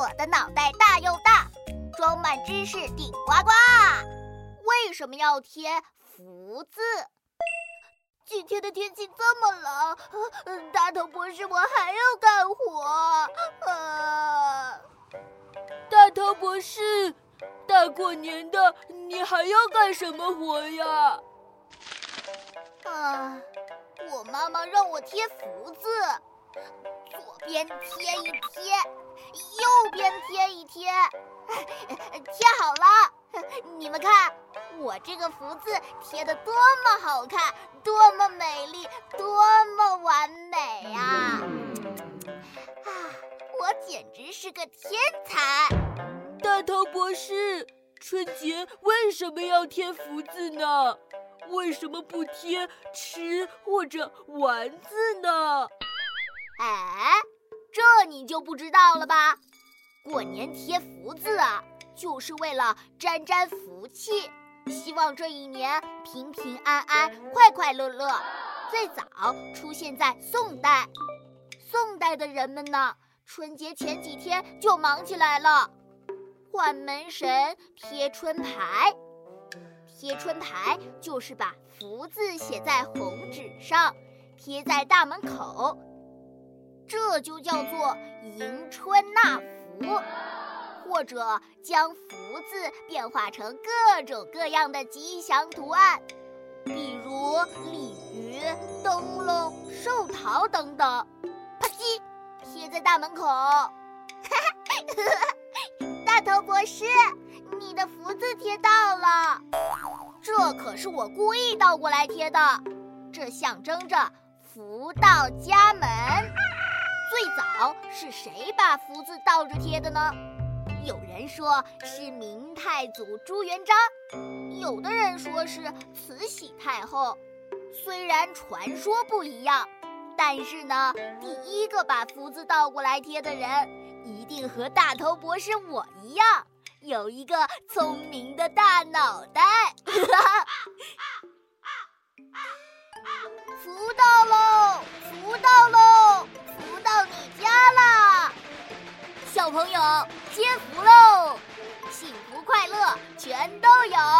我的脑袋大又大，装满知识顶呱呱。为什么要贴福字？今天的天气这么冷，大头博士，我还要干活。啊！大头博士，大过年的，你还要干什么活呀？啊！我妈妈让我贴福字，左边贴一贴，贴贴，贴好了。你们看，我这个福字贴的多么好看，多么美丽，多么完美啊！啊，我简直是个天才！大头博士，春节为什么要贴福字呢？为什么不贴吃或者玩字呢？哎，这你就不知道了吧？过年贴福字啊，就是为了沾沾福气，希望这一年平平安安、快快乐乐。最早出现在宋代，宋代的人们呢，春节前几天就忙起来了，换门神、贴春牌。贴春牌就是把福字写在红纸上，贴在大门口，这就叫做迎春纳福，福或者将福字变化成各种各样的吉祥图案，比如鲤鱼、灯笼、寿桃等等，啪叽，贴在大门口。大头博士，你的福字贴到了。这可是我故意倒过来贴的，这象征着福到家门。最早是谁把福字倒着贴的呢？有人说是明太祖朱元璋，有的人说是慈禧太后。虽然传说不一样，但是呢，第一个把福字倒过来贴的人，一定和大头博士我一样。有一个聪明的大脑袋，福 朋友接福喽，幸福快乐全都有。